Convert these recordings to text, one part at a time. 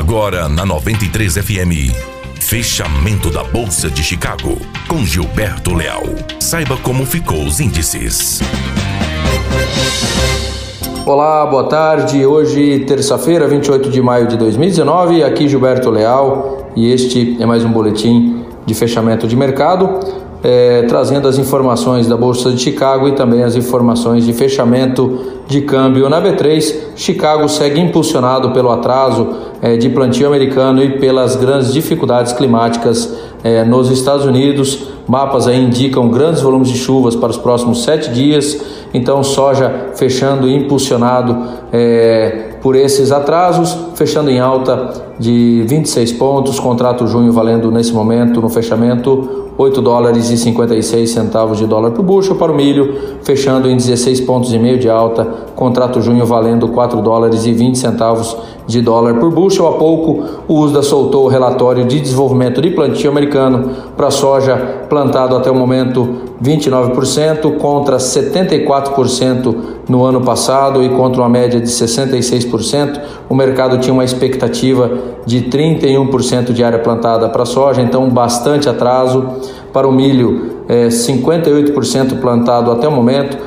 Agora na 93 FM. Fechamento da Bolsa de Chicago com Gilberto Leal. Saiba como ficou os índices. Olá, boa tarde. Hoje, terça-feira, 28 de maio de 2019. Aqui Gilberto Leal e este é mais um boletim de fechamento de mercado é, trazendo as informações da Bolsa de Chicago e também as informações de fechamento de câmbio na B3. Chicago segue impulsionado pelo atraso é, de plantio americano e pelas grandes dificuldades climáticas é, nos Estados Unidos. Mapas aí indicam grandes volumes de chuvas para os próximos sete dias. Então, soja fechando impulsionado é, por esses atrasos, fechando em alta de 26 pontos. Contrato junho valendo nesse momento no fechamento 8 dólares e 56 centavos de dólar por bushel para o milho, fechando em 16 pontos e meio de alta, contrato junho valendo 4 dólares e 20 centavos de dólar por bushel. Há pouco, o USDA soltou o relatório de desenvolvimento de plantio americano para soja plantado até o momento 29% contra 74% no ano passado e contra uma média de 66%. O mercado tinha uma expectativa de 31% de área plantada para soja, então bastante atraso. Para o milho, é, 58% plantado até o momento.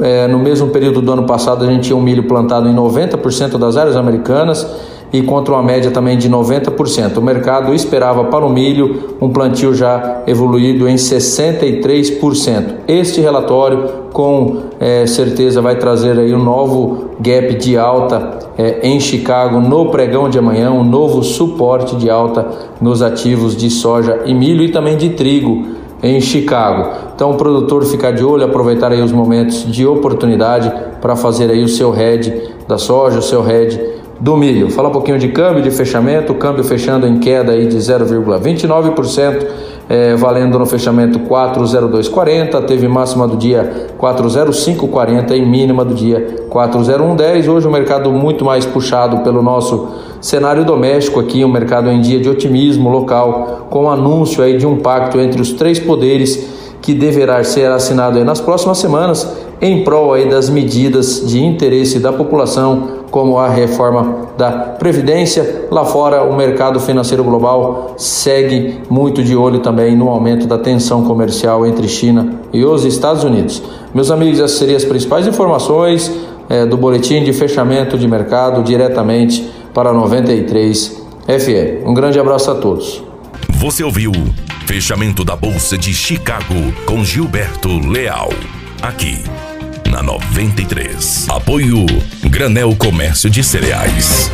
É, no mesmo período do ano passado, a gente tinha um milho plantado em 90% das áreas americanas e contra uma média também de 90%. O mercado esperava para o milho um plantio já evoluído em 63%. Este relatório, com é, certeza, vai trazer aí um novo gap de alta é, em Chicago no pregão de amanhã, um novo suporte de alta nos ativos de soja e milho e também de trigo em Chicago. Então o produtor ficar de olho, aproveitar aí os momentos de oportunidade para fazer aí o seu head da soja, o seu head do milho. Fala um pouquinho de câmbio de fechamento, câmbio fechando em queda aí de 0,29%, é, valendo no fechamento 40240, teve máxima do dia 40540 e mínima do dia 40110. Hoje o mercado muito mais puxado pelo nosso cenário doméstico aqui, um mercado em dia de otimismo local, com anúncio aí de um pacto entre os três poderes que deverá ser assinado nas próximas semanas em prol aí das medidas de interesse da população, como a reforma da Previdência. Lá fora, o mercado financeiro global segue muito de olho também no aumento da tensão comercial entre China e os Estados Unidos. Meus amigos, essas seriam as principais informações é, do boletim de fechamento de mercado diretamente para 93 FM. Um grande abraço a todos. Você ouviu Fechamento da Bolsa de Chicago com Gilberto Leal. Aqui na 93. Apoio Granel Comércio de Cereais.